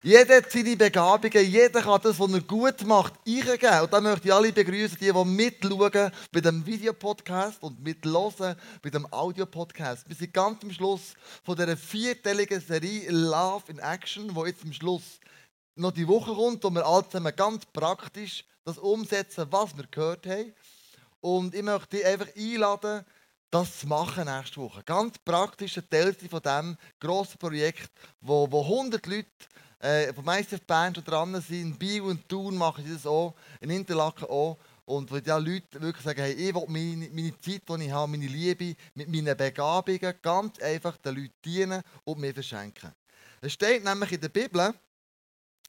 Jeder hat seine Begabungen, jeder kann das, was er gut macht, eingeben. Und dann möchte ich alle begrüßen, die, die mitschauen bei dem Videopodcast und mitlosen bei dem Audiopodcast. Wir sind ganz am Schluss von dieser vierteiligen Serie Love in Action, wo jetzt am Schluss noch die Woche kommt, wo wir alle zusammen ganz praktisch das umsetzen, was wir gehört haben. Und ich möchte dich einfach einladen, das zu machen nächste Woche. Ganz praktisch ein Teil von diesem grossen Projekt, wo, wo 100 Leute äh, von meisten Bands dran sind. In Biel und Thun machen sie das auch, in Interlaken auch. Und wo die Leute wirklich sagen, hey, ich will meine, meine Zeit, die ich habe, meine Liebe, mit meinen Begabungen ganz einfach den Leuten dienen und mir verschenken. Es steht nämlich in der Bibel,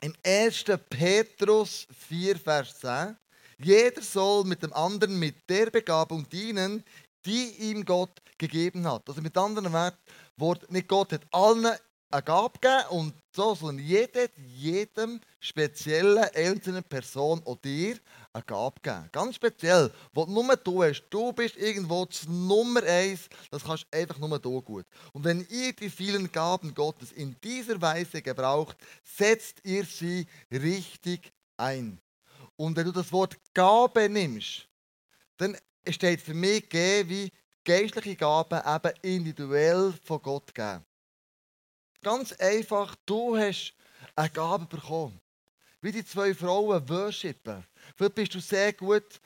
im 1. Petrus 4, Vers 10, jeder soll mit dem anderen mit der Begabung dienen, die ihm Gott gegeben hat. Also mit anderen Worten, nicht Gott hat allen eine Gabe gegeben und so, sondern jeder jedem speziellen einzelnen Person oder dir eine Gabe geben. Ganz speziell, was nur du hast. Du bist irgendwo das Nummer eins, das kannst einfach nur du gut. Und wenn ihr die vielen Gaben Gottes in dieser Weise gebraucht, setzt ihr sie richtig ein. Und wenn du das Wort Gabe nimmst, dann steht für mich wie geistliche Gaben eben individuell von Gott gegeben. Ganz einfach, du hast eine Gabe bekommen. Wie die zwei Frauen worshipen. Vielleicht bist du sehr gut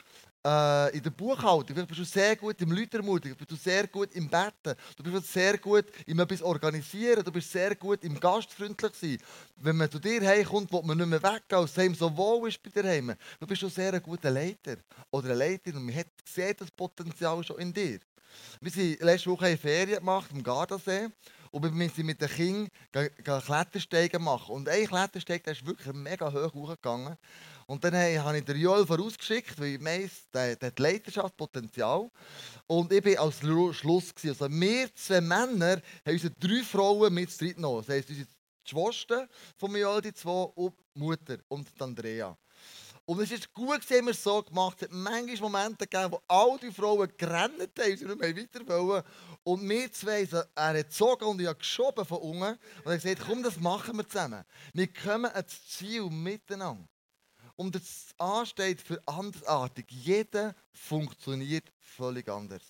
äh, in der Buchhaltung, vielleicht bist du sehr gut im Leutermutigen, bist du sehr gut im Betten, du bist sehr gut im etwas organisieren, du bist sehr gut im gastfreundlich sein. Wenn man zu dir heimkommt, wo man nicht mehr weggehen, als es so wohl ist bei dir heim, du bist du sehr ein guter Leiter oder eine Leiterin und man hat sieht das Potenzial schon in dir. Wir sind letzte Woche in Ferien gemacht am Gardasee und wir sind mit den Kindern Klettersteigen machen. Und ein Klettersteig der ist wirklich mega hoch hochgegangen. Und dann habe ich den Joel vorausgeschickt, weil ich weiss, der, der hat Leidenschaft, Potenzial. Und ich war als Schluss. Gewesen. Also wir zwei Männer haben unsere drei Frauen mit genommen. Das heisst, unsere Schwester von Joel, die zwei, und Mutter und Andrea. Und es ist gut, dass wir es so gemacht haben. Es hat manchmal Momente gegeben, wo all die Frauen gerannt haben, sie nicht mehr weiter wollen. Und wir zwei, er hat gezogen und ich habe geschoben von unten. Und er hat gesagt, komm, das machen wir zusammen. Wir kommen ans Ziel miteinander. Und das A steht für andersartig. Jeder funktioniert völlig anders.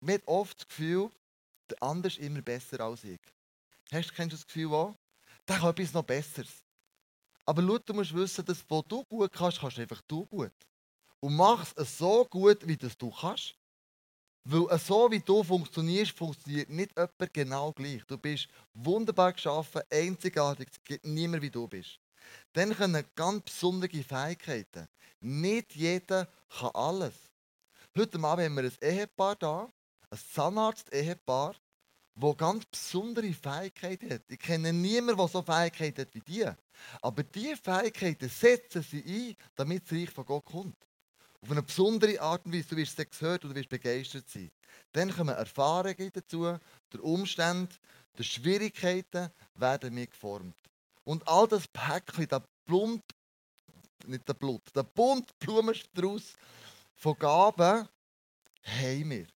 Man hat oft das Gefühl, der andere ist immer besser als ich. Hast, kennst du das Gefühl auch? Der kann etwas noch Besseres. Aber schau, du musst wissen, dass was du gut kannst, kannst einfach du gut. Und mach es so gut, wie das du kannst. Weil so wie du funktionierst, funktioniert nicht jemand genau gleich. Du bist wunderbar geschaffen, einzigartig, es gibt niemand wie du bist. Dann können ganz besondere Fähigkeiten. Nicht jeder kann alles. Heute Abend haben wir ein Ehepaar da, ein Zahnarzt-Ehepaar, das ganz besondere Fähigkeiten hat. Ich kenne niemanden, der so Fähigkeiten hat wie die. Aber diese Fähigkeiten setzen sie ein, damit das Reich von Gott kommt. Auf eine besondere Art und Weise. Du wirst es gehört und du wirst begeistert sein. Dann kommen Erfahrungen dazu, der Umstand, die Schwierigkeiten werden mir geformt. Und all das Päckchen, der Blunt, nicht der Blut, der bunt Blumenstrauß von Gaben haben wir.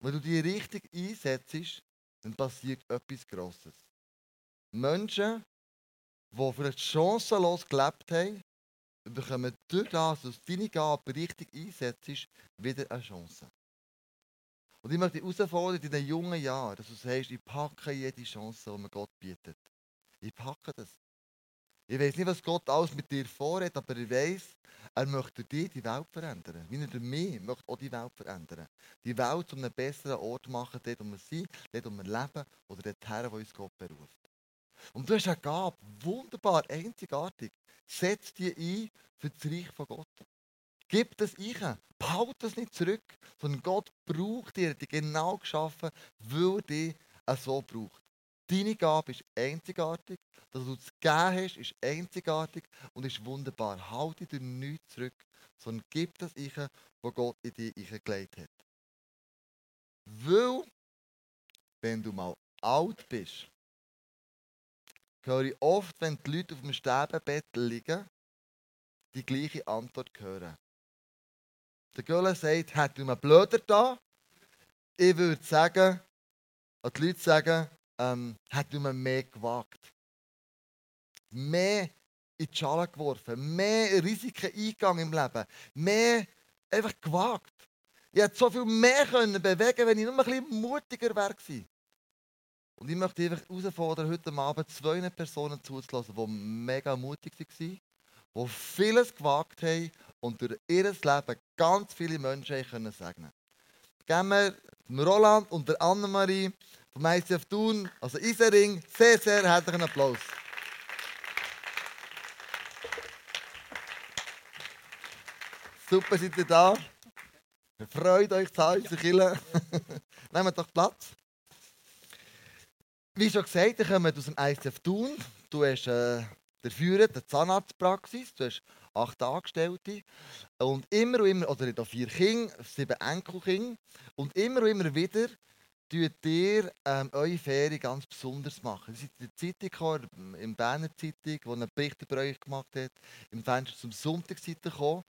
Wenn du die richtig einsetzt, dann passiert etwas Grosses. Menschen, die vielleicht chancenlos gelebt haben, bekommen durch das, dass du deine Gabe richtig einsetzt, wieder eine Chance. Und ich möchte dich herausfordern in den jungen Jahren, dass du sagst, ich packe jede Chance, die mir Gott bietet. Ich packe das. Ich weiß nicht, was Gott alles mit dir vorhat, aber ich weiß, er möchte dir die Welt verändern. Wie er mich möchte auch die Welt verändern. Die Welt zu einem besseren Ort machen, dort, wo wir sind, dort, wo wir leben oder dort her, wo uns Gott beruft. Und du hast eine Gabe, wunderbar, einzigartig. Setz die ein für das Reich von Gott. Gib das ein. Behalte das nicht zurück, sondern Gott braucht dir, die genau geschaffen, weil er dich so braucht. Deine Gabe ist einzigartig, dass du es gegeben hast, ist einzigartig und ist wunderbar. Halte dir nichts zurück, sondern gib das ich, was Gott in dich gelegt hat. Weil, wenn du mal alt bist, höre ich oft, wenn die Leute auf dem Sterbebett liegen, die gleiche Antwort hören. Der Göller sagt, hätte du mir blöder da? Ich würde sagen, die Leute sagen, ähm, hätte man mehr gewagt. mehr in die Schale geworfen, mehr Risiken eingegangen im Leben, mehr einfach gewagt. Ich hätte so viel mehr können bewegen wenn ich nur ein bisschen mutiger wäre. Und ich möchte einfach herausfordern, heute Abend zwei Personen zuzulassen, die mega mutig waren, die vieles gewagt haben und durch ihr Leben ganz viele Menschen können segnen Geben wir Roland und der Annemarie vom ICF Thun, also Isering, sehr, sehr herzlichen Applaus. Super, seid ihr da. Freut euch zu Hause, Kille. Nehmt doch Platz. Wie schon gesagt, ich komme aus dem ICF Thun. Du hast äh, der Führer der Zahnarztpraxis. Du hast acht Angestellte. Und immer und immer, oder ich vier Kinder, sieben Enkelkinder. Und immer und immer wieder tut ihr ähm, eure Ferien ganz besonders machen. Ihr seid in der Zeitung gekommen, in Berner Zeitung, wo einen Bericht über euch gemacht hat, im Fenster zum Sonntagsseite gekommen.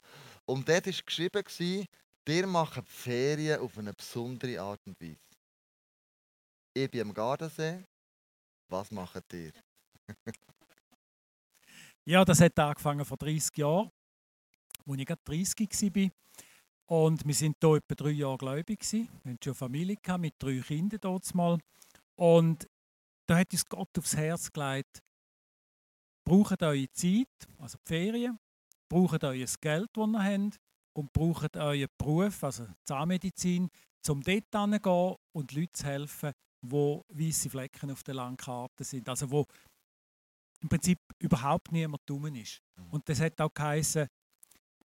Und dort war geschrieben, ihr macht die Ferien auf eine besondere Art und Weise. Ich bin am Gardasee. Was macht ihr? ja, das hat angefangen vor 30 Jahren, als ich gerade 30 war. Und wir sind hier etwa drei Jahre gläubig. Wir hatten schon Familie mit drei Kindern dort mal. Und da hat uns Gott aufs Herz gelegt, braucht eure Zeit, also die Ferien, braucht euer Geld, das ihr habt, und braucht euren Beruf, also Zahnmedizin, um dort hinzugehen und Leuten zu helfen, wo weiße Flecken auf der Landkarte sind. Also wo im Prinzip überhaupt niemand dumm ist. Mhm. Und das hat auch geheißen,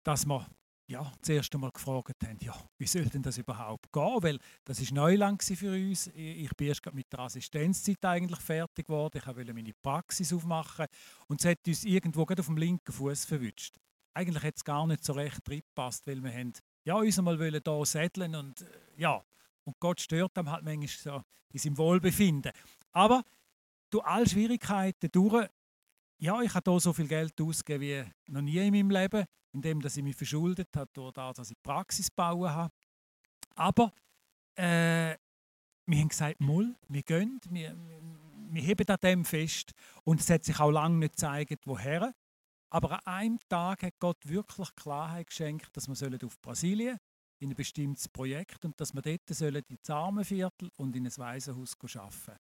dass wir ja, zuerst einmal gefragt haben, ja, wie soll denn das überhaupt gehen? Weil das ist Neuland für uns. Ich bin erst mit der Assistenzzeit eigentlich fertig geworden. Ich wollte meine Praxis aufmachen und es hat uns irgendwo auf dem linken Fuß verwünscht. Eigentlich hat es gar nicht so recht reingepasst, weil wir haben ja, uns einmal hier sätteln und äh, ja, und Gott stört dann halt manchmal so in seinem Wohlbefinden. Aber durch alle Schwierigkeiten durch, ja, ich habe hier so viel Geld ausgegeben wie noch nie in meinem Leben indem dass ich mich verschuldet habe, durch das, dass ich Praxis bauen habe. Aber äh, wir haben gesagt, Mull, wir gehen, wir, wir heben an dem fest. Und es hat sich auch lange nicht gezeigt, woher. Aber an einem Tag hat Gott wirklich Klarheit geschenkt, dass wir auf Brasilien in ein bestimmtes Projekt und dass wir dort sollen ins Armenviertel und in ein Waisenhaus arbeiten sollen.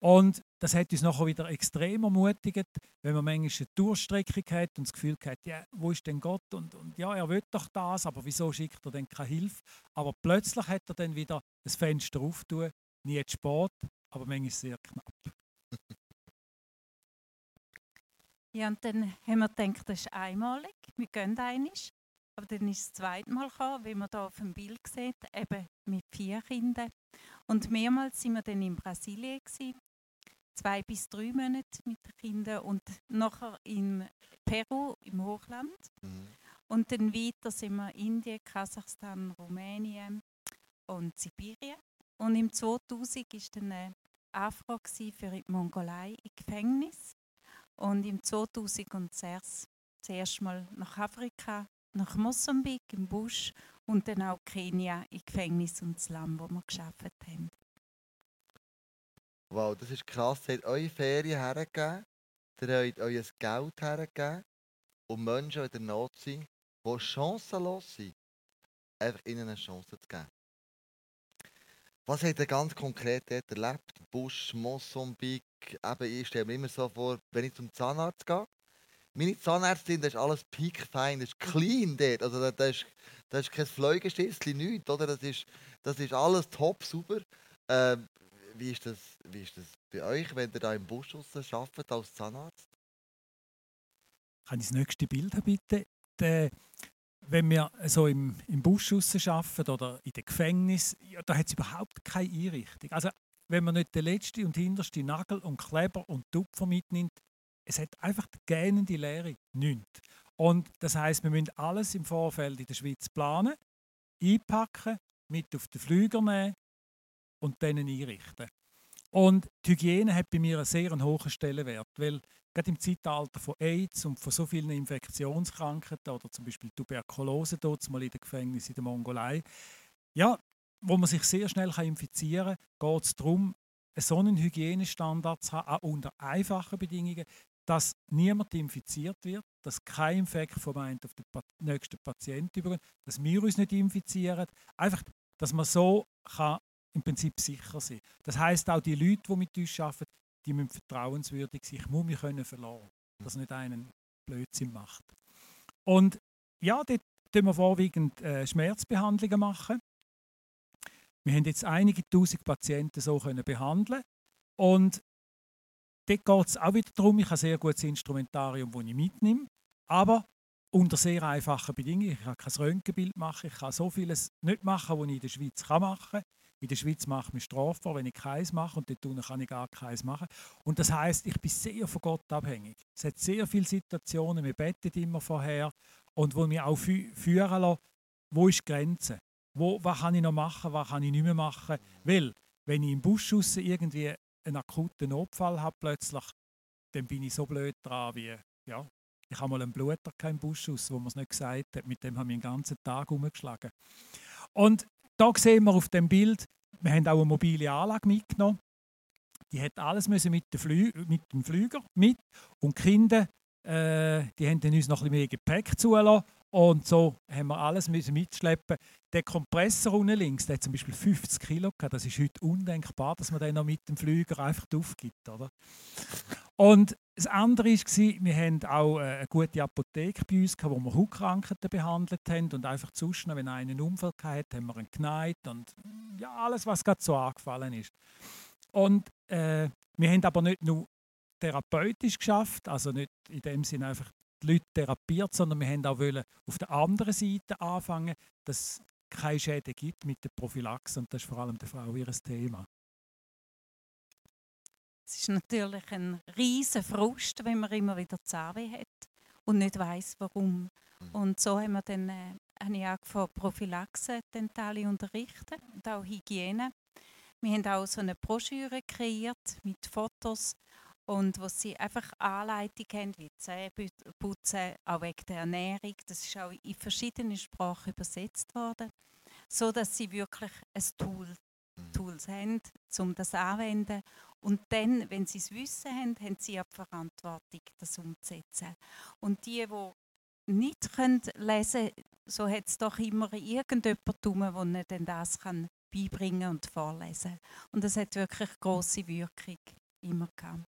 Und das hat uns nachher wieder extrem ermutigt, wenn man manchmal eine Durchstreckung hat und das Gefühl hat, ja, wo ist denn Gott? Und, und ja, er will doch das, aber wieso schickt er denn keine Hilfe? Aber plötzlich hat er dann wieder das Fenster auftun, nie zu spät, aber manchmal sehr knapp. Ja, und dann haben wir gedacht, das ist einmalig, wir gehen einig. Aber dann ist es das zweite Mal gekommen, wie man hier auf dem Bild sieht, eben mit vier Kindern. Und mehrmals sind wir dann in Brasilien gewesen, zwei bis drei Monate mit den Kindern und nachher in Peru im Hochland. Mhm. Und dann weiter sind wir Indien, Kasachstan, Rumänien und Sibirien. Und im 2000 war dann eine Anfrage für die Mongolei im Gefängnis. Und im 2006 zuerst mal nach Afrika, nach Mosambik im Busch und dann auch Kenia im Gefängnis und Land, wo wir geschafft haben. Wow, das ist krass. Ihr habt eure Ferien hergegeben, ihr habt euer Geld hergegeben, um Menschen, in der Not sind, die chancenlos sind, einfach ihnen eine Chance zu geben. Was habt ihr ganz konkret dort erlebt? Busch, Mosambik, eben, ich stelle mir immer so vor, wenn ich zum Zahnarzt gehe, meine Zahnärztin, das ist alles piekfein, das ist clean dort. Also das ist, das ist kein Fleugestissli, nichts, oder? Das ist, das ist alles top, super. Ähm, wie ist, das, wie ist das bei euch, wenn ihr da im Busch arbeitet als Zahnarzt? Kann ich das nächste Bild haben, bitte? Der, wenn wir so im, im Busch arbeiten oder in den Gefängnis, ja, da hat es überhaupt keine Einrichtung. Also, wenn man nicht den letzten und hintersten Nagel und Kleber und Tupfer mitnimmt, es hat einfach die gähnende Leere nichts. Und das heißt, wir müssen alles im Vorfeld in der Schweiz planen, einpacken, mit auf den Flüger nehmen und dann einrichten. Und die Hygiene hat bei mir einen sehr hohen Stellenwert, weil gerade im Zeitalter von AIDS und von so vielen Infektionskrankheiten oder zum Beispiel Tuberkulose, dort mal in den Gefängnissen in der Mongolei, ja, wo man sich sehr schnell infizieren kann, geht es darum, einen Hygienestandard zu haben, auch unter einfachen Bedingungen, dass niemand infiziert wird, dass kein Infekt vom einen auf den nächsten Patienten übergeht, dass wir uns nicht infizieren. Einfach, dass man so kann im Prinzip sicher sein Das heißt auch die Leute, die mit uns arbeiten, die müssen vertrauenswürdig sein. Ich muss mich können verlassen, dass nicht einen Blödsinn macht. Und ja, dort machen wir vorwiegend äh, Schmerzbehandlungen machen. Wir haben jetzt einige tausend Patienten so können behandeln und dort geht es auch wieder darum, ich habe ein sehr gutes Instrumentarium, das ich mitnehme, aber unter sehr einfachen Bedingungen. Ich kann kein Röntgenbild machen, ich kann so vieles nicht machen, was ich in der Schweiz machen kann. In der Schweiz ich mich strafbar, wenn ich keins mache und dort kann ich gar keins machen. Und das heißt, ich bin sehr von Gott abhängig. Es hat sehr viele Situationen, wir beten immer vorher und wo wir auch fü führen lassen, wo ist die Grenze? Wo, was kann ich noch machen, was kann ich nicht mehr machen? Weil, wenn ich im Busch irgendwie einen akuten Notfall habe plötzlich, dann bin ich so blöd dran wie, ja, ich habe mal einen Bluter im Busch aus, wo man es nicht gesagt hat, mit dem haben wir den ganzen Tag umgeschlagen. Und da sehen wir auf dem Bild, wir haben auch eine mobile Anlage mitgenommen. Die hat alles müssen mit, Flü mit dem Flüger mit und die Kinder, äh, die haben uns noch ein mehr Gepäck zulassen und so haben wir alles müssen mitschleppen. Der Kompressor unten links, der hat zum Beispiel 50 Kilo. Das ist heute undenkbar, dass man den noch mit dem Flüger einfach aufgibt, oder? Und das andere war, wir haben auch äh, eine gute Apotheke bei uns, wo wir Hautkrankheiten behandelt haben. Und einfach zwischen, wenn einer einen Unfall hatte, haben wir ihn geneigt und ja, alles, was gerade so angefallen ist. Und äh, wir haben aber nicht nur therapeutisch geschafft, also nicht in dem Sinne einfach die Leute therapiert, sondern wir haben auch auf der anderen Seite anfangen, dass es keine Schäden gibt mit der Prophylaxe und das ist vor allem der Frau ihr Thema. Es ist natürlich ein riesen Frust, wenn man immer wieder Zahnweh hat und nicht weiß, warum. Mhm. Und so haben wir dann äh, habe ich angefangen, Prophylaxe dentale unterrichten und auch Hygiene. Wir haben auch so eine Broschüre kreiert mit Fotos und wo sie einfach Anleitung haben, wie Zähne putzen, auch wegen der Ernährung. Das ist auch in verschiedenen Sprachen übersetzt worden, so dass sie wirklich ein Tool. Tools haben, um das anzuwenden und dann, wenn sie es wissen haben, haben sie auch die Verantwortung, das umzusetzen. Und die, die nicht können lesen können, so hat es doch immer irgendjemand rum, der ihnen das kann beibringen und vorlesen Und das hat wirklich große Wirkung immer gehabt.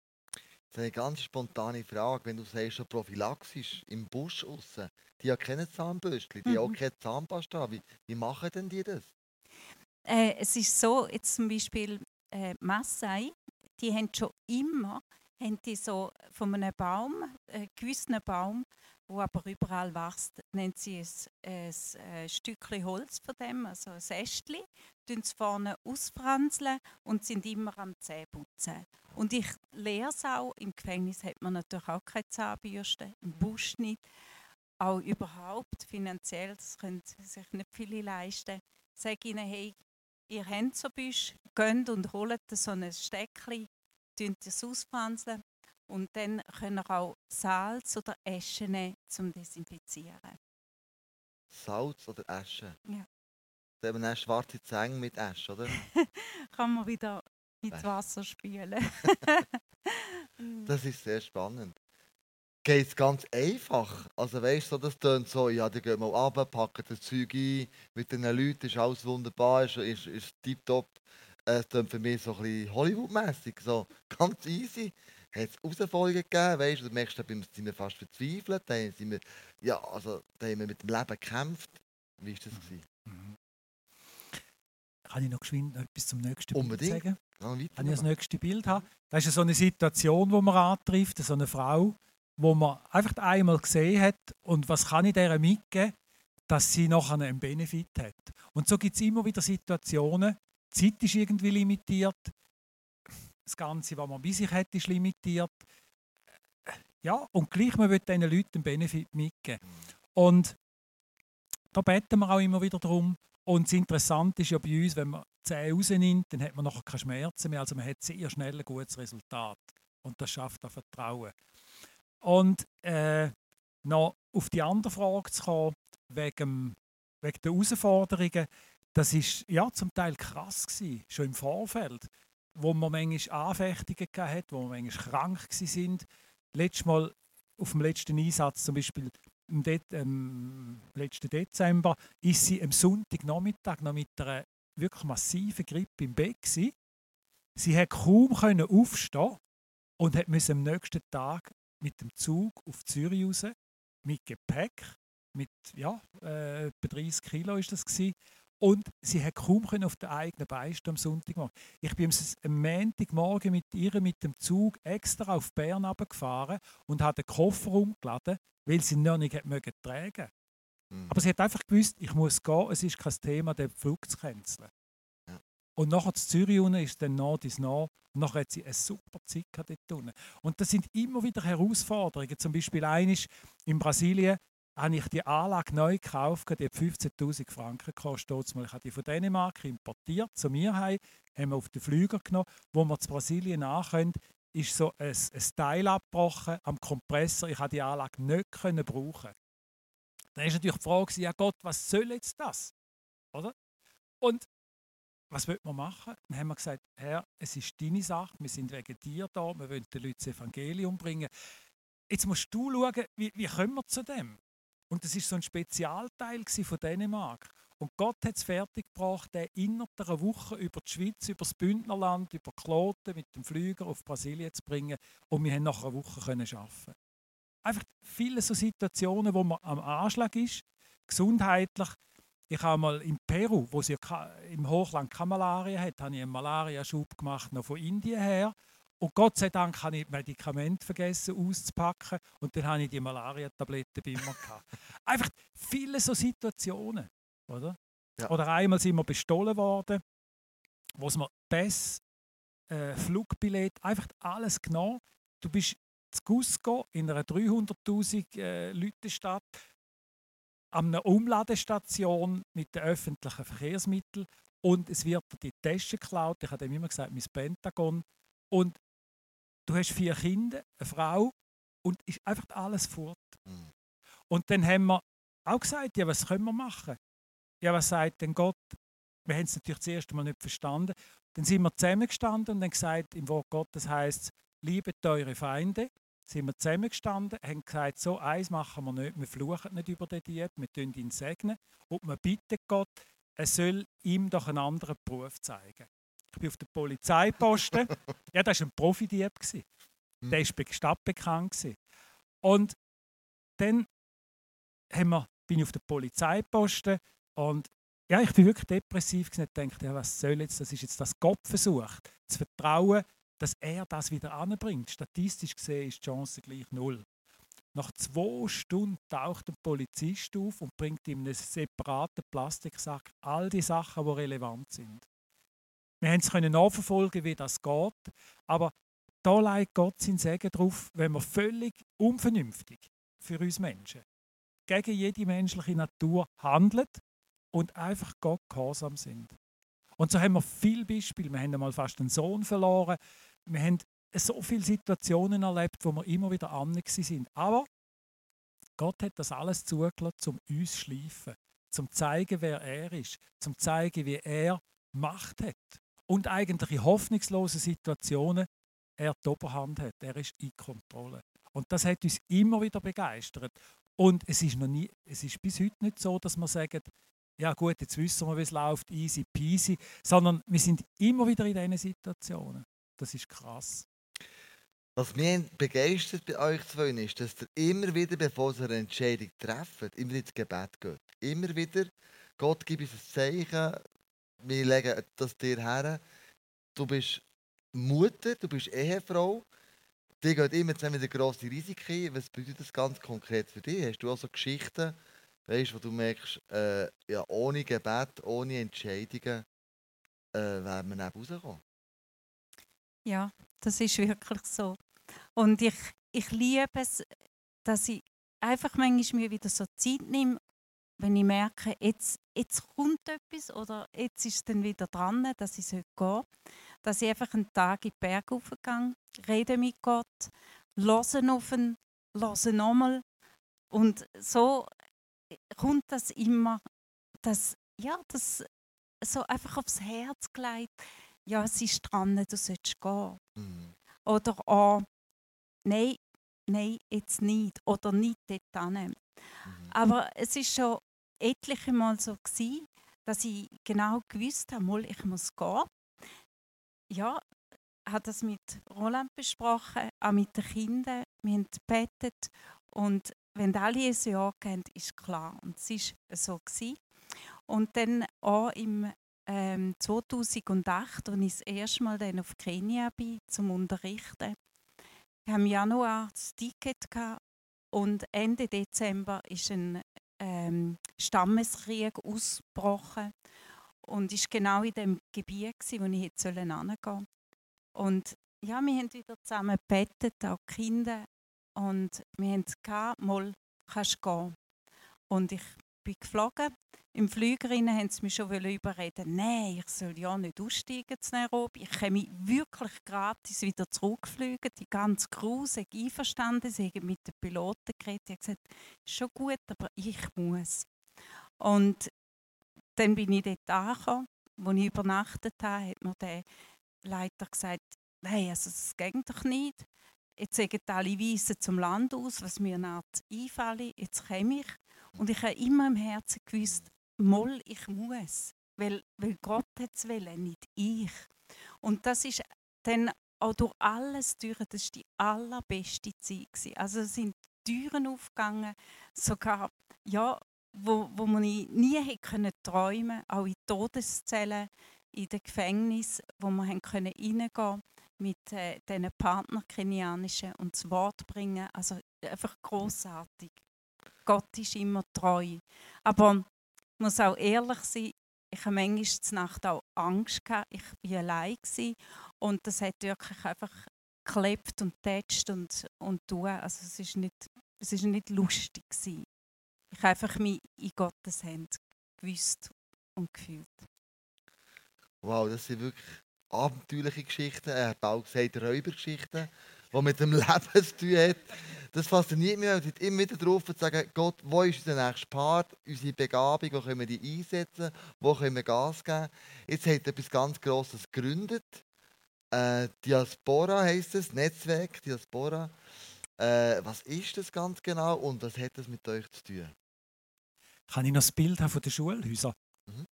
Das ist eine ganz spontane Frage. Wenn du sagst, prophylaxisch im Busch außen, die haben keine Zahnbürste, die mhm. haben auch keine Zahnpasta. Wie, wie machen denn die das? Äh, es ist so, jetzt zum Beispiel äh, Maasai, die haben schon immer haben die so von einem Baum, einen äh, gewissen Baum, wo aber überall wächst, nennt sie es ein, ein Stückchen Holz von dem, also ein Ästchen, tun es vorne ausfranzeln und sind immer am Zähneputzen. Und ich lehre es auch, im Gefängnis hat man natürlich auch keine Zahnbürste, Busch nicht, auch überhaupt finanziell, das können sich nicht viele leisten. Ich sage ihnen, hey, ihr habt so Büsch, geht und holt so ein Steckchen, tun es ausfranzeln und dann können ihr auch Salz oder Asche nehmen, zum Desinfizieren. Salz oder Asche? Ja. Da haben wir schwarze Zähne mit Asche, oder? Kann man wieder ins Wasser spülen. das ist sehr spannend. Geht es ganz einfach? Also weißt du, das tönt so, ja, die gehen mal runter, packen das Zeug ein, mit den Leuten ist alles wunderbar, ist, ist, ist tiptop. Es tönt für mich so ein bisschen Hollywood-mässig, so ganz easy hat es Herausforderungen gegeben, weißt du, du merkst, da sind wir fast verzweifelt, dann sind wir, ja, also, da haben wir mit dem Leben gekämpft. Wie war das? Mhm. Mhm. Kann ich noch geschwind etwas zum nächsten Unbedingt. Bild sagen? Kann ich das nächste Bild haben? Das ist so eine Situation, wo man antrifft, so eine Frau, wo man einfach einmal gesehen hat und was kann ich der mitgeben, dass sie noch einen Benefit hat. Und so gibt es immer wieder Situationen, die Zeit ist irgendwie limitiert, das Ganze, was man bei sich hat, ist limitiert. Ja, und gleich man will diesen Leuten einen Benefit mitgeben. Und da beten wir auch immer wieder darum. Und das Interessante ist ja bei uns, wenn man Zähne rausnimmt, dann hat man nachher keine Schmerzen mehr. Also man hat sehr schnell ein gutes Resultat. Und das schafft auch Vertrauen. Und äh, noch auf die andere Frage zu kommen, wegen, wegen der Herausforderungen, das war ja zum Teil krass gewesen, schon im Vorfeld wo man manchmal Anfechtungen hatte, wo man manchmal krank waren. letztes Mal auf dem letzten Einsatz, zum Beispiel im De ähm, letzten Dezember, ist sie am Sonntagnachmittag noch mit einer wirklich massiven Grippe im Bett gewesen. Sie hat kaum aufstehen und hat am nächsten Tag mit dem Zug auf Zürich raus, mit Gepäck, mit ja, äh, etwa 30 Kilo ist das gewesen. Und sie hat kaum können auf den eigenen Beinen am Sonntagmorgen. Ich bin am Montagmorgen mit ihr mit dem Zug extra auf Bern gefahren und habe den Koffer umgeladen, weil sie ihn noch nicht mögen tragen mhm. Aber sie hat einfach gewusst, ich muss gehen, es ist kein Thema, den Flug zu canceln. Und nachher zu Zürich unten ist dann nah bis nah. Und nachher hat sie eine super Zeit dort unten. Und das sind immer wieder Herausforderungen. Zum Beispiel eines in Brasilien habe ich die Anlage neu gekauft, die hat 15'000 Franken gekostet. Ich habe die von Dänemark importiert, zu mir heim, haben wir auf den Flüger genommen. Wo wir zu Brasilien nachkommen, ist so ein, ein Teil abgebrochen am Kompressor. Ich konnte die Anlage nicht können brauchen. Dann ist natürlich die Frage, ja Gott, was soll jetzt das? Oder? Und was wird man machen? Dann haben wir gesagt, Herr, es ist deine Sache, wir sind wegen dir da, wir wollen den Leuten das Evangelium bringen. Jetzt musst du schauen, wie, wie kommen wir zu dem? Und das ist so ein Spezialteil von Dänemark. Und Gott hat es fertiggebracht, den innerhalb einer Woche über die Schweiz, über das Bündnerland, über Kloten mit dem Flüger auf Brasilien zu bringen. Und wir haben nach einer Woche können arbeiten. Einfach viele so Situationen, wo man am Anschlag ist, gesundheitlich. Ich habe mal in Peru, wo sie im Hochland keine Malaria hat, habe ich einen Malariaschub gemacht, noch von Indien her. Und Gott sei Dank habe ich Medikament vergessen auszupacken und dann habe ich die Malaria-Tabletten bei mir gehabt. Einfach viele so Situationen, oder? Ja. Oder einmal sind wir bestohlen worden, wo es mir Pass, äh, Flugbillett, einfach alles genommen. Du bist zu Cusco in einer 300'000 äh, Leute Stadt an einer Umladestation mit den öffentlichen Verkehrsmitteln und es wird die Tasche geklaut. Ich habe dem immer gesagt, mein Pentagon. Und du hast vier Kinder, eine Frau und ist einfach alles fort. Mhm. Und dann haben wir auch gesagt, ja, was können wir machen? Ja, was sagt denn Gott? Wir haben es natürlich das erste Mal nicht verstanden. Dann sind wir zusammengestanden und haben gesagt, im Wort Gottes heißt es, liebet eure Feinde. Sind wir zusammengestanden, haben gesagt, so eins machen wir nicht, wir fluchen nicht über die Diät, wir tun ihn segnen und wir bitten Gott, er soll ihm doch einen anderen Beruf zeigen. Ich bin auf der Polizeiposten. ja, das war ein Profidieb. Mhm. Der war stadtbekannt. Und dann haben wir, bin ich auf der Polizeiposten und ja, ich bin wirklich depressiv und dachte, ja, was soll jetzt, das ist jetzt das Gott versucht, zu vertrauen, dass er das wieder anbringt. Statistisch gesehen ist die Chance gleich null. Nach zwei Stunden taucht ein Polizist auf und bringt ihm einen separaten Plastiksack all die Sachen, die relevant sind. Wir haben es nachverfolgen, wie das geht. Aber da legt Gott seinen Segen drauf, wenn wir völlig unvernünftig für uns Menschen gegen jede menschliche Natur handeln und einfach Gott gehorsam sind. Und so haben wir viele Beispiele. Wir haben einmal fast einen Sohn verloren. Wir haben so viele Situationen erlebt, wo wir immer wieder an sind. Aber Gott hat das alles zugelassen, um uns zu schleifen, zum zu zeigen, wer er ist, zum zu zeigen, wie er Macht hat und eigentlich in hoffnungslosen Situationen er die Oberhand hat. Er ist in Kontrolle. Und das hat uns immer wieder begeistert. Und es ist, noch nie, es ist bis heute nicht so, dass wir sagen, ja gut, jetzt wissen wir, wie es läuft, easy peasy, sondern wir sind immer wieder in diesen Situationen. Das ist krass. Was mich begeistert bei euch zwei ist, dass ihr immer wieder, bevor ihr eine Entscheidung trefft, immer ins Gebet geht. Immer wieder, Gott gibt uns ein Zeichen, wir legen das dir her. Du bist Mutter, du bist Ehefrau. Die geht immer zusammen mit grosse Risiken. Was bedeutet das ganz konkret für dich? Hast du auch so Geschichten, weißt, wo du merkst, äh, ja, ohne Gebet, ohne Entscheidungen äh, werden wir nicht rauskommen? Ja, das ist wirklich so. Und ich, ich liebe es, dass ich einfach manchmal mir wieder so Zeit nehme wenn ich merke, jetzt, jetzt kommt etwas oder jetzt ist es dann wieder dran, dass ich gehen sollte, dass ich einfach einen Tag in den Berg aufgehe, rede mit Gott, höre auf ihn, höre nochmal. Und so kommt das immer, dass, ja, das so einfach aufs Herz gelegt, ja, es ist dran, du sollst gehen. Mhm. Oder auch, nein, nein, jetzt nicht oder nicht dort. Mhm. Aber es ist schon etliche Mal so gewesen, dass ich genau gewusst habe, mal, ich muss gehen. Ja, habe das mit Roland besprochen, auch mit den Kindern. Wir haben gebetet und wenn alle ein Jahr gehen, ist klar. Und es war so. Gewesen. Und dann auch im ähm, 2008, als ich das erste Mal dann auf Kenia bin, zum Unterrichten, ich im Januar das Ticket und Ende Dezember ist ein ähm, Stammeskrieg ausgebrochen und ist genau in dem Gebiet, wo ich hingehen sollen. Und ja, wir haben wieder zusammen gebetet, auch die Kinder. Und wir haben gesagt, mal kannst gehen. Und ich bin geflogen. Im Flüger haben sie mich schon überreden Nein, ich soll ja nicht aussteigen zu Nairobi. Ich mich wirklich gratis wieder zurückfliegen. Die ganz grusig einverstanden. Sie haben mit den Piloten geredet. Ich habe gesagt, schon gut, aber ich muss. Und dann bin ich dort angekommen. Als ich übernachtet habe, hat mir der Leiter gesagt, nein, also das geht doch nicht. Jetzt sagen alle Weisen zum Land aus, was mir nicht einfällt. Jetzt komme ich. Und ich habe immer im Herzen gewusst, Moll, ich muss. Weil, weil Gott es wollen, nicht ich. Und das ist dann auch durch alles durch, das war die allerbeste Zeit. Gewesen. Also es sind Türen aufgegangen, sogar, ja, wo, wo man nie hätte können träumen auch in Todeszellen, in den Gefängnis, wo können reingehen mit äh, diesen Partner kenianischen und das Wort bringen. Also einfach großartig. Gott ist immer treu. Aber ich muss auch ehrlich sein, ich habe manchmal zur Nacht auch Angst gehabt. Ich war allein gewesen, und das hat wirklich einfach geklebt und tätscht und, und tun. Also es ist nicht, ist nicht lustig gewesen. Ich habe einfach mich in Gottes Hände gewusst und gefühlt. Wow, das sind wirklich abenteuerliche Geschichten. Er hat auch gesagt, Räubergeschichten, die mit dem Leben zu tun haben. Das fasziniert mich. Wir sind immer wieder darauf zu sagen, Gott, wo ist unser nächster Part, unsere Begabung, wo können wir die einsetzen, wo können wir Gas geben. Jetzt hat er etwas ganz Grosses gegründet. Äh, Diaspora heisst es, Netzwerk Diaspora. Äh, was ist das ganz genau und was hat das mit euch zu tun? Kann ich noch das Bild haben von den Schulhäusern? Mhm.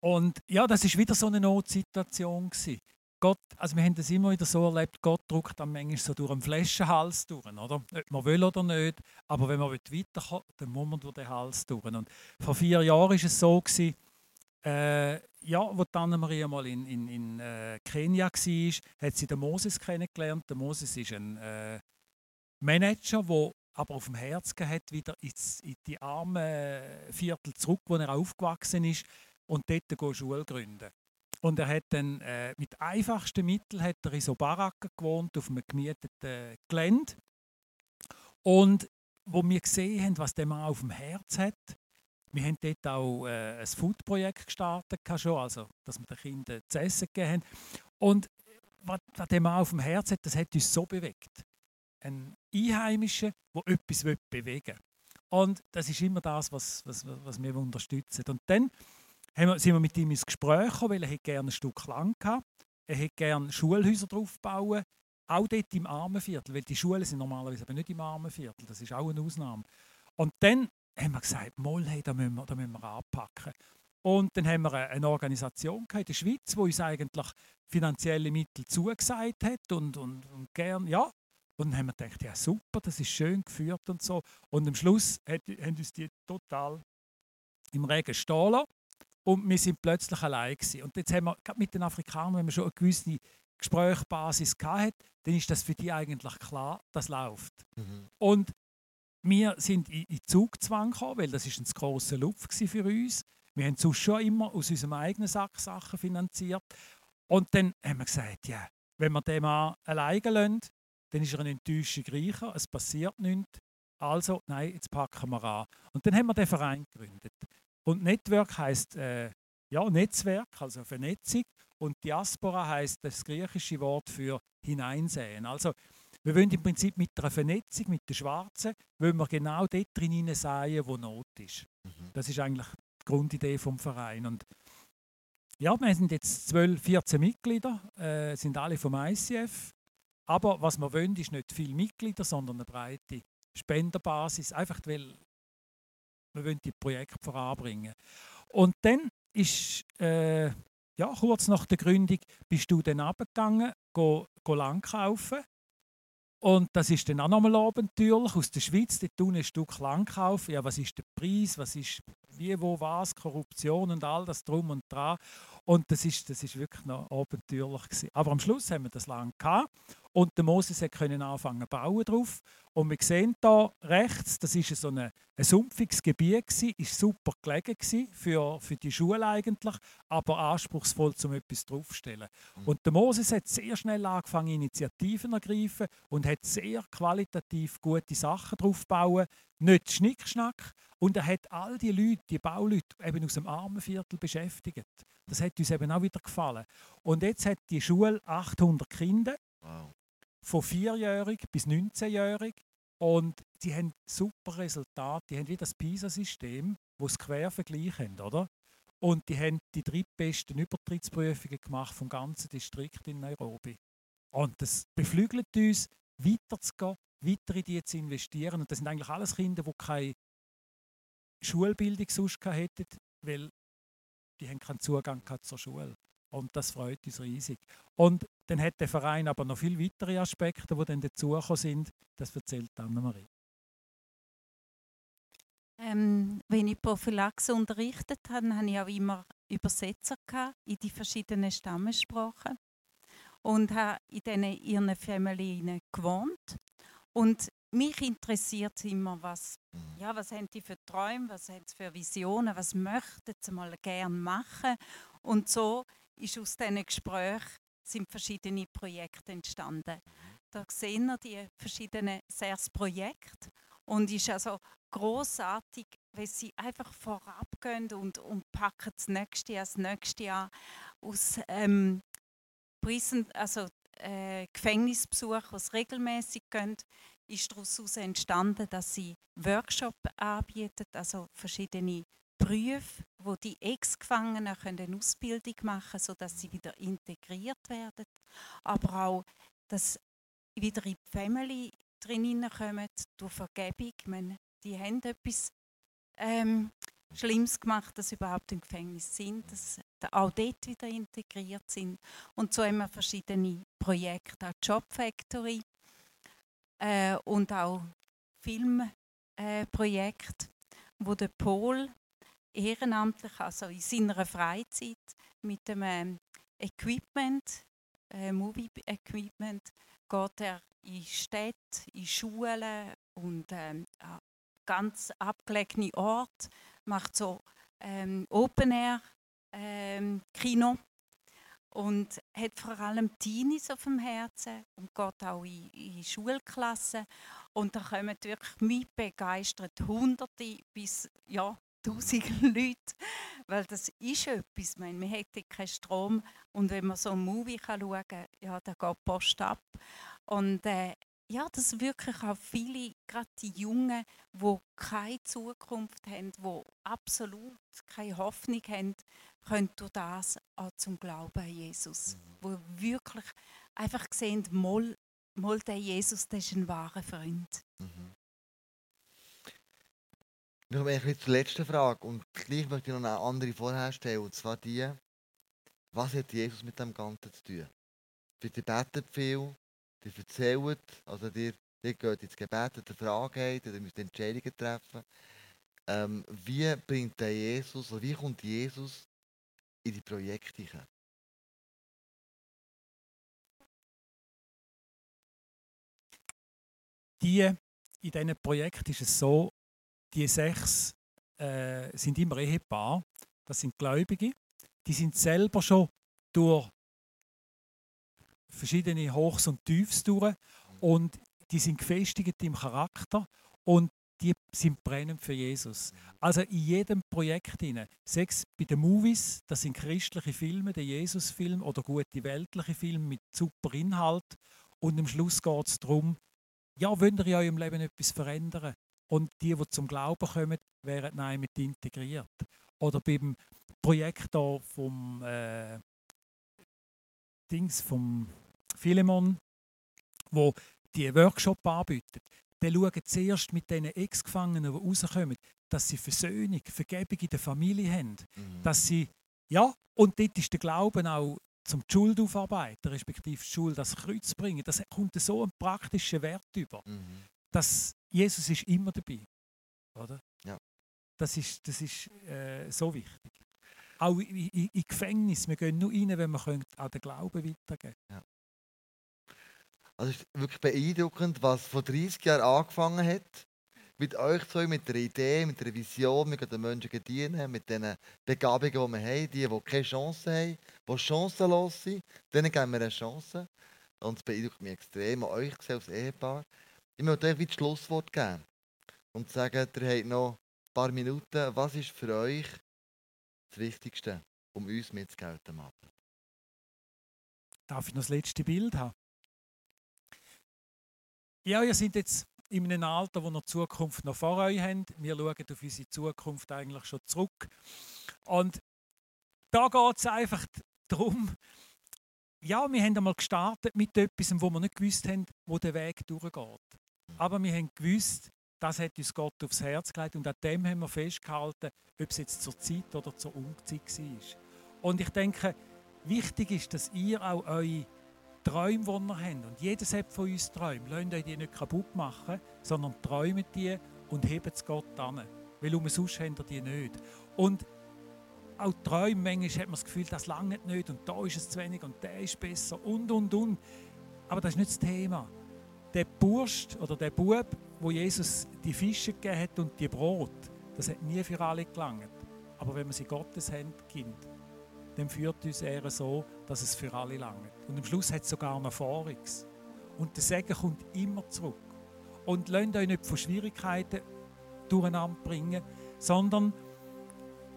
Und ja, das ist wieder so eine Notsituation gewesen. Gott, also wir haben das immer wieder so erlebt, Gott drückt am manchmal so durch einen Flaschenhals durch, oder? Ob man will oder nicht, aber wenn man weiterkommt, dann muss man durch den Hals durch. Und vor vier Jahren war es so, gewesen, äh, ja, wo Anna-Maria mal in, in, in äh, Kenia war, hat sie den Moses kennengelernt. Der Moses ist ein äh, Manager, der aber auf dem Herz hat, wieder in die armen Viertel zurück, wo er aufgewachsen ist, und dort eine Schule gründen. Und er hat dann äh, mit einfachsten Mitteln hat er in so Baracken gewohnt, auf einem gemieteten Gelände. Und wo wir gesehen haben, was der Mann auf dem Herz hat, wir haben dort auch äh, ein Food-Projekt gestartet, schon, also, dass wir den Kindern zu essen gegeben haben. Und was, was der Mann auf dem Herz hat, das hat uns so bewegt. Ein Einheimischer, der etwas bewegen will. Und das ist immer das, was, was, was wir unterstützen. Und dann sind wir mit ihm ins Gespräch gekommen, weil er gerne ein Stück Land hatte. Er hätte gerne Schulhäuser draufbauen, auch dort im Armenviertel, weil die Schulen sind normalerweise aber nicht im Armenviertel, das ist auch eine Ausnahme. Und dann haben wir gesagt, mal, hey, da, müssen wir, da müssen wir anpacken. Und dann haben wir eine Organisation in der Schweiz, die uns eigentlich finanzielle Mittel zugesagt hat und, und, und gern, ja. Und dann haben wir gedacht, ja super, das ist schön geführt und so. Und am Schluss hat, haben uns die total im Regen stehen und wir sind plötzlich allein gewesen. Und jetzt haben wir gerade mit den Afrikanern, wenn man schon eine gewisse Gesprächsbasis hatte, dann ist das für die eigentlich klar, das läuft. Mhm. Und wir sind in, in Zugzwang gekommen, weil das ist ein grosser Lupf für uns. Wir haben sonst schon immer aus unserem eigenen Sack Sachen finanziert. Und dann haben wir gesagt, ja, wenn wir den Mann alleine lassen, dann ist er eine Enttäuschung reicher, es passiert nichts. Also, nein, jetzt packen wir an. Und dann haben wir den Verein gegründet. Und Network heißt äh, ja, Netzwerk, also Vernetzung. Und Diaspora heißt das griechische Wort für hineinsehen. Also wir wollen im Prinzip mit der Vernetzung mit den Schwarzen, wollen wir genau dort drin sehen, wo Not ist. Mhm. Das ist eigentlich die Grundidee vom Verein. Und ja, wir sind jetzt 12, 14 Mitglieder, äh, sind alle vom ICF. Aber was wir wollen, ist nicht viele Mitglieder, sondern eine breite Spenderbasis, einfach weil wir wollen die Projekte voranbringen. Und dann ist, äh, ja, kurz nach der Gründung, bist du dann runtergegangen, go, go lang kaufen. Und das ist dann auch nochmal abenteuerlich. Aus der Schweiz, dort tun ein Stück lang kaufen. Ja, was ist der Preis, was ist wie, wo, was, Korruption und all das drum und dran. Und das ist, das ist wirklich noch abenteuerlich gewesen. Aber am Schluss haben wir das lang gehabt und der Moses konnte anfangen zu bauen drauf. Und wir sehen hier rechts, das ist so ein, ein sumpfiges Gebiet gewesen, ist super gelegen für, für die Schule eigentlich, aber anspruchsvoll, um etwas draufzustellen. Mhm. Und der Moses hat sehr schnell angefangen, Initiativen zu ergreifen und hat sehr qualitativ gute Sachen drauf bauen. Nicht Schnickschnack. Und er hat all die Leute, die Bauleute, eben aus dem Armenviertel beschäftigt. Das hat uns eben auch wieder gefallen. Und jetzt hat die Schule 800 Kinder, wow. Von 4-jährig bis 19-jährig. Und die haben super Resultate. Die haben wie das PISA-System, wo es Quervergleich haben, oder? Und die haben die drittbesten Übertrittsprüfungen gemacht vom ganzen Distrikt in Nairobi. Und das beflügelt uns, weiterzugehen, weiter in die zu investieren. Und das sind eigentlich alles Kinder, die keine Schulbildung sonst hätten, weil die haben keinen Zugang zur Schule. Und das freut uns riesig. Und dann hat der Verein aber noch viele weitere Aspekte, die dann dazugekommen sind. Das erzählt Annemarie. Ähm, wenn ich Prophylaxe unterrichtet habe, hatte ich auch immer Übersetzer in die verschiedenen Stammessprachen und habe in diesen ihren Familien gewohnt. Und mich interessiert immer, was, ja, was haben die für Träume, was haben sie für Visionen, was möchten sie mal gerne machen. Und so ist aus diesen Gesprächen sind verschiedene Projekte entstanden. Mhm. Da sehen wir die verschiedenen sechs Projekte und ist also großartig, weil sie einfach vorabgehen und, und packen das nächste Jahr, das nächste Jahr aus ähm, Prison, also äh, Gefängnisbesuch, was regelmäßig gehen, ist daraus entstanden, dass sie Workshops anbieten, also verschiedene Berufe, wo die Ex-Gefangenen eine Ausbildung machen können, sodass sie wieder integriert werden. Aber auch, dass wieder in die Family drin kommen, durch Vergebung. meine, die haben etwas ähm, Schlimmes gemacht, dass sie überhaupt im Gefängnis sind, dass auch dort wieder integriert sind. Und so haben wir verschiedene Projekte, auch Job Factory äh, und auch Filmprojekte, äh, wo der Pol ehrenamtlich, also in seiner Freizeit mit dem ähm, Equipment, äh, Movie-Equipment, geht er in Städte, in Schulen und ähm, ganz abgelegene Orte, macht so ähm, Open-Air-Kino ähm, und hat vor allem Teenies auf dem Herzen und geht auch in, in Schulklassen. Und da kommen wirklich mit begeistert Hunderte bis ja, Tausende Leute, weil das ist etwas. Ich meine, man hätte keinen Strom und wenn man so ein Movie schauen kann, ja, da geht Post ab. Und äh, ja, dass wirklich auch viele, gerade die Jungen, die keine Zukunft haben, die absolut keine Hoffnung haben, können durch das auch zum Glauben an Jesus. Mhm. Wo wirklich einfach sehen, mal, mal der Jesus, der ist ein wahrer Freund. Mhm. Noch ein zur letzten Frage und gleich möchte ich noch eine andere vorher stellen, und zwar die, was hat Jesus mit dem Ganzen zu tun? Bitte betet viel, die erzählen, also die, die gehen ins Gebet, Frage haben, die müssen Entscheidungen treffen. Ähm, wie bringt der Jesus, oder wie kommt Jesus in die Projekte hinein? Die, in diesen Projekten ist es so, die sechs äh, sind immer Ehepaar. Das sind Gläubige. Die sind selber schon durch verschiedene Hochs und Tiefs durch und die sind gefestigt im Charakter und die sind brennend für Jesus. Also in jedem Projekt hinein, sechs bei den Movies, das sind christliche Filme, der Jesus-Film oder gute weltliche Filme mit super Inhalt und am Schluss geht es darum, ja, wollt ihr in eurem Leben etwas verändern? Und die, die zum Glauben kommen, werden nein mit integriert. Oder beim Projekt vom äh, Dings vom Philemon, wo die Workshop anbietet, die schauen zuerst mit diesen Ex-Gefangenen, die rauskommen, dass sie Versöhnung, Vergebung in der Familie haben. Mhm. Dass sie, ja, und dort ist der Glauben auch zum Schuld aufarbeiten, respektive Schuld das Kreuz bringen. Das kommt so einen praktischen Wert über. Mhm. Dass Jesus ist immer dabei. Oder? Ja. Das ist, das ist äh, so wichtig. Auch in, in, in Gefängnis. Wir gehen nur rein, wenn wir können, auch den Glauben weitergeben Also es ist wirklich beeindruckend, was vor 30 Jahren angefangen hat. Mit euch zwei, mit der Idee, mit der Vision, gehen den Menschen dienen, mit den Begabungen, die wir haben, die, die keine Chance haben, die chancenlos sind, denen geben wir eine Chance. Und es beeindruckt mich extrem, an euch als Ehepaar. Ich möchte euch das Schlusswort geben und sagen, ihr habt noch ein paar Minuten. Was ist für euch das Wichtigste, um uns mitzugelten am? Darf ich noch das letzte Bild haben? Ja, ihr seid jetzt in einem Alter, wo ihr die Zukunft noch vor euch habt. Wir schauen auf unsere Zukunft eigentlich schon zurück. Und da geht es einfach darum, ja, wir haben einmal gestartet mit etwas, wo wir nicht gewusst haben, wo der Weg durchgeht. Aber wir haben gewusst, das hat uns Gott aufs Herz gelegt und an dem haben wir festgehalten, ob es jetzt zur Zeit oder zur Umzeit war. Und ich denke, wichtig ist, dass ihr auch eure Träume, die ihr habt, und jedes hat von uns Träume, lasst euch die nicht kaputt machen, sondern träumt die und hebt es Gott an. Weil um sonst habt ihr die nicht. Und auch Träume, manchmal hat man das Gefühl, das langt nicht und da ist es zu wenig und der ist besser und und und. Aber das ist nicht das Thema. Der Burst oder der Bub, wo Jesus die Fische gegeben hat und die Brot, das hat nie für alle gelangt. Aber wenn man sie Gottes Hand gibt, dann führt uns er so, dass es für alle langt. Und am Schluss hat es sogar noch Vorix. Und der Segen kommt immer zurück. Und lasst euch nicht von Schwierigkeiten durcheinander bringen, sondern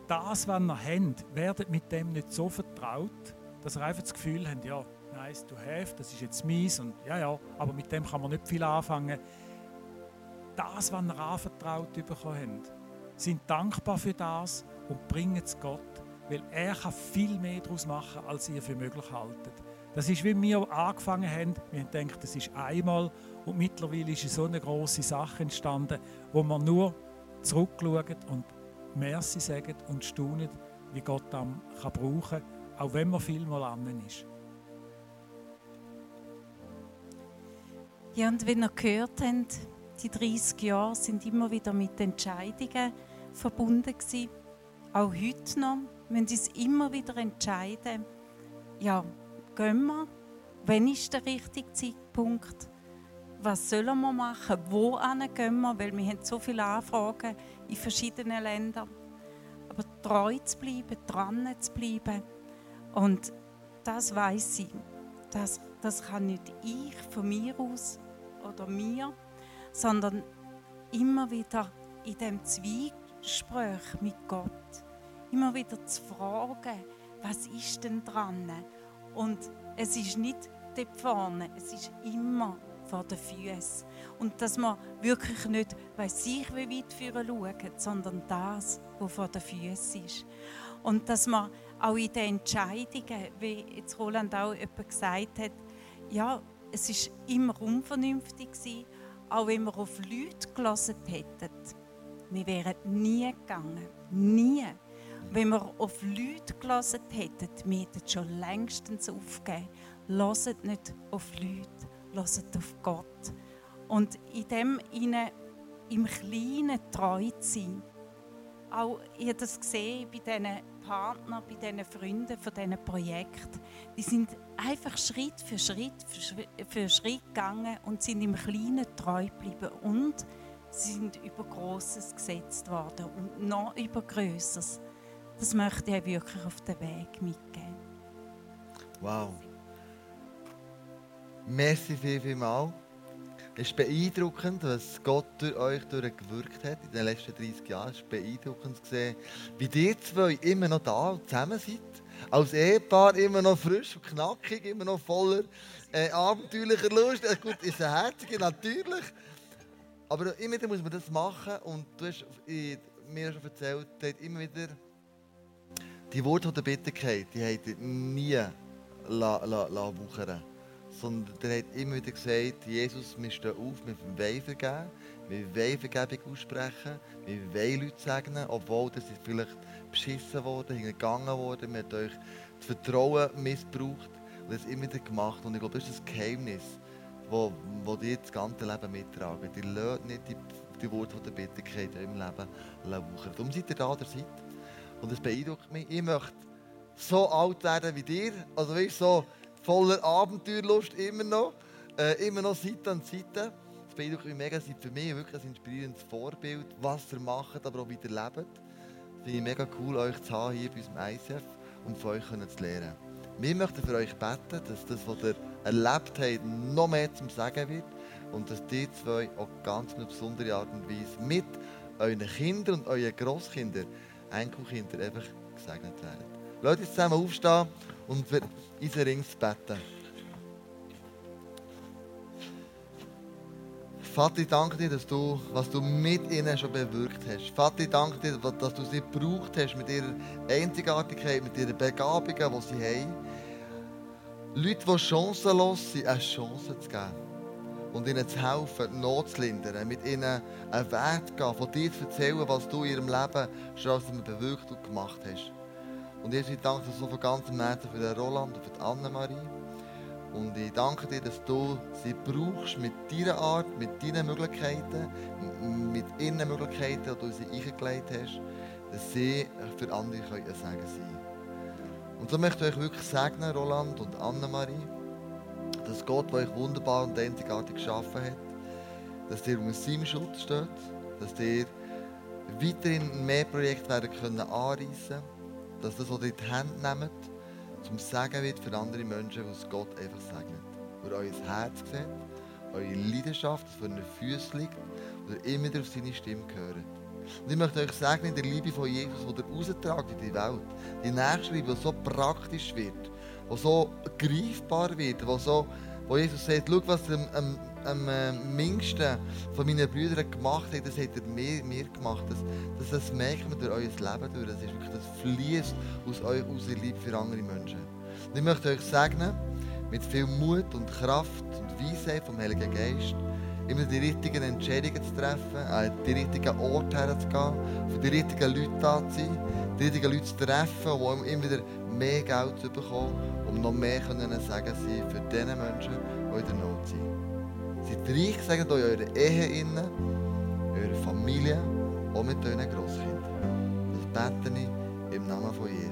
das, was ihr habt, werdet mit dem nicht so vertraut, dass ihr einfach das Gefühl habt, ja, nice to have, das ist jetzt mies und ja, ja, aber mit dem kann man nicht viel anfangen. Das, was ihr anvertraut bekommen habt, sind dankbar für das und bringen es Gott, weil er kann viel mehr daraus machen, als ihr für möglich haltet. Das ist, wie wir angefangen haben. Wir haben gedacht, das ist einmal und mittlerweile ist so eine große Sache entstanden, wo man nur zurückschauen und Merci sagen und staunen, wie Gott das kann brauchen kann, auch wenn man viel mal an ist. Ja, und wenn ihr gehört habt, die 30 Jahre sind immer wieder mit Entscheidungen verbunden gewesen. Auch heute noch müssen sie uns immer wieder entscheiden, ja, gehen wir? Wann ist der richtige Zeitpunkt? Was sollen wir machen? Wo gehen wir? Weil wir haben so viele Anfragen in verschiedenen Ländern. Aber treu zu bleiben, dran zu bleiben. Und das weiß ich. Das, das kann nicht ich von mir aus oder mir, sondern immer wieder in dem Zwiegespräch mit Gott. Immer wieder zu fragen, was ist denn dran? Und es ist nicht dort vorne, es ist immer vor den Füßen. Und dass man wirklich nicht, weiß ich, wie weit führen schaut, sondern das, was vor den Füßen ist. Und dass man auch in den Entscheidungen, wie jetzt Roland auch jemand gesagt hat, ja, es ist immer unvernünftig auch wenn wir auf Leute gelassen hätten. Wir wären nie gegangen. Nie. Wenn wir auf Leute gelassen hätten, wir hätten schon längstens aufgegeben. Lasst nicht auf Leute, lasst auf Gott. Und in dem ihnen im Kleinen treu zu sein. Auch, habe das gesehen bei diesen Partnern, bei diesen Freunden von diesen Projekten. Die sind einfach Schritt für Schritt für Schritt gegangen und sind im Kleinen treu geblieben. Und sie sind über Grosses gesetzt worden und noch über Größeres. Das möchte ich wirklich auf den Weg mitgeben. Wow. Merci viel, viel. Es ist beeindruckend, was Gott durch euch gewirkt hat in den letzten 30 Jahren. Es ist beeindruckend zu sehen, wie ihr zwei immer noch da und zusammen seid. Als Ehepaar immer noch frisch und knackig, immer noch voller äh, abenteuerlicher Lust. Äh, gut, ist ein Herzige, natürlich. Aber immer wieder muss man das machen. Und du hast mir schon erzählt, dass immer wieder die Worte der Bitterkeit, die haben nie la, la, la wuchern sondern der hat immer wieder gesagt, Jesus, wir stehen auf, wir wollen vergeben, wir wollen Vergebung aussprechen, wir wollen Leute segnen, obwohl das ist vielleicht beschissen worden, hingegangen worden, wir haben euch das Vertrauen missbraucht und das immer wieder gemacht. Und ich glaube, das ist das Geheimnis, wo, wo die das ganze Leben mittragen. Die lasst nicht die, die Worte der Bitterkeit eurem Leben wuchern. Darum seid ihr da, oder seid. Und das beeindruckt mich. Ich möchte so alt werden wie dir. Also weißt, so voller Abenteuerlust immer noch. Äh, immer noch Seite an Seite. Das beeindruckt mich mega. Seid für mich wirklich ein inspirierendes Vorbild, was ihr macht, aber auch wie ihr lebt. Finde ich mega cool, euch zu haben hier bei unserem ICF und von euch zu lernen. Wir möchten für euch beten, dass das, was ihr erlebt habt, noch mehr zum Sagen wird und dass die zwei auch ganz eine besondere Art und Weise mit euren Kindern und euren Grosskindern, Enkelkindern einfach gesegnet werden. Lasst uns zusammen aufstehen und für unseren Rings beten. Vater, ich danke dir, dass du, was du mit ihnen schon bewirkt hast. Vater, ich danke dir, dass du sie gebraucht hast mit ihrer Einzigartigkeit, mit ihren Begabungen, die sie haben. Leute, die chancenlos sind, eine Chance zu geben. Und ihnen zu helfen, die Not zu lindern, mit ihnen einen Wert zu gehen, von dir zu erzählen, was du in ihrem Leben schon bewirkt und gemacht hast. Und ich danke dir so von ganzem Herzen für den Roland und für die Annemarie. Und ich danke dir, dass du sie brauchst mit deiner Art, mit deinen Möglichkeiten, mit ihren Möglichkeiten, die du sie eingelegt hast, dass sie für andere können Segen sein Und so möchte ich euch wirklich segnen, Roland und Annemarie, dass Gott, der euch wunderbar und einzigartig geschaffen hat, dass ihr unter seinem Schutz steht, dass ihr weiterhin mehr Projekte werden können anreissen dass das, was ihr in die Hände nehmt, zum Segen wird für andere Menschen, was Gott einfach segnet. Wo ihr euer Herz seht, eure Leidenschaft, das vor euren Füßen liegt, und ihr immer wieder auf seine Stimme hört. Und ich möchte euch sagen, in der Liebe von Jesus, die ihr raustragt in die Welt, die nächste Liebe, die so praktisch wird, die so greifbar wird, die so, wo Jesus sagt, schau, was am, am, am äh, minsten von meinen Brüdern gemacht hat, das hat er mir, mir gemacht. Das, das, das merkt man durch euer Leben durch. Das ist wirklich, das fließt aus, eurer aus Liebe für andere Menschen. Und ich möchte euch segnen, mit viel Mut und Kraft und Weisheit vom Heiligen Geist, immer die richtigen Entscheidungen zu treffen, an die richtigen Orte herzugehen, für die richtigen Leute da zu sein, die richtigen Leute zu treffen, um immer wieder mehr Geld zu bekommen, um noch mehr können sagen sein für die Menschen, die in der Not sind. Reich, sagt euch eure Ehe innen, eure Familie, auch mit euren Grosskindern. Das bete ich im Namen von Jesus.